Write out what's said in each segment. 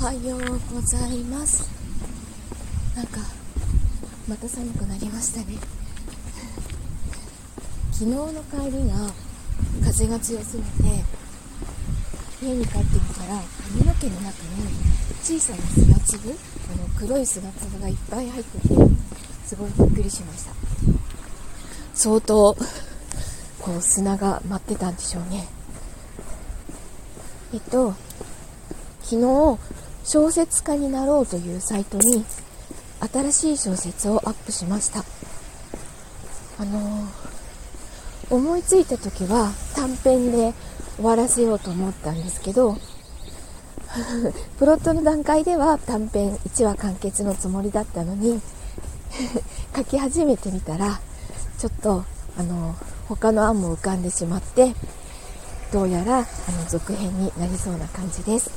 はようございます。なんかまた寒くなりましたね。昨日の帰りが風が強すぎて家に帰ってきたら髪の毛の中に小さな砂粒あの黒い砂粒がいっぱい入っててすごいびっくりしました。相当こう砂が舞ってたんでしょうね。えっと昨日小説家になろうというサイトに新しい小説をアップしました。あのー、思いついた時は短編で終わらせようと思ったんですけど プロットの段階では短編1話完結のつもりだったのに 書き始めてみたらちょっとあの他の案も浮かんでしまってどうやらあの続編になりそうな感じです。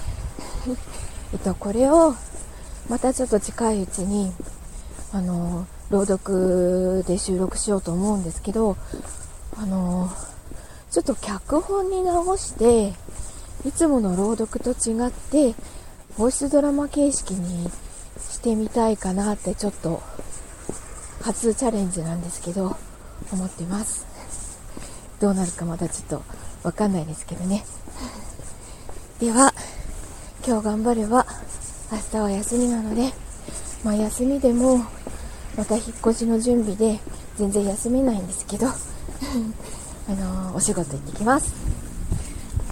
えっとこれをまたちょっと近いうちにあの朗読で収録しようと思うんですけどあのちょっと脚本に直していつもの朗読と違ってボイスドラマ形式にしてみたいかなってちょっと初チャレンジなんですけど思ってます。どうなるかまだちょっとわかんないですけどね。では今日頑張れば明日は休みなのでまあ休みでもまた引っ越しの準備で全然休めないんですけど あのー、お仕事行ってきます。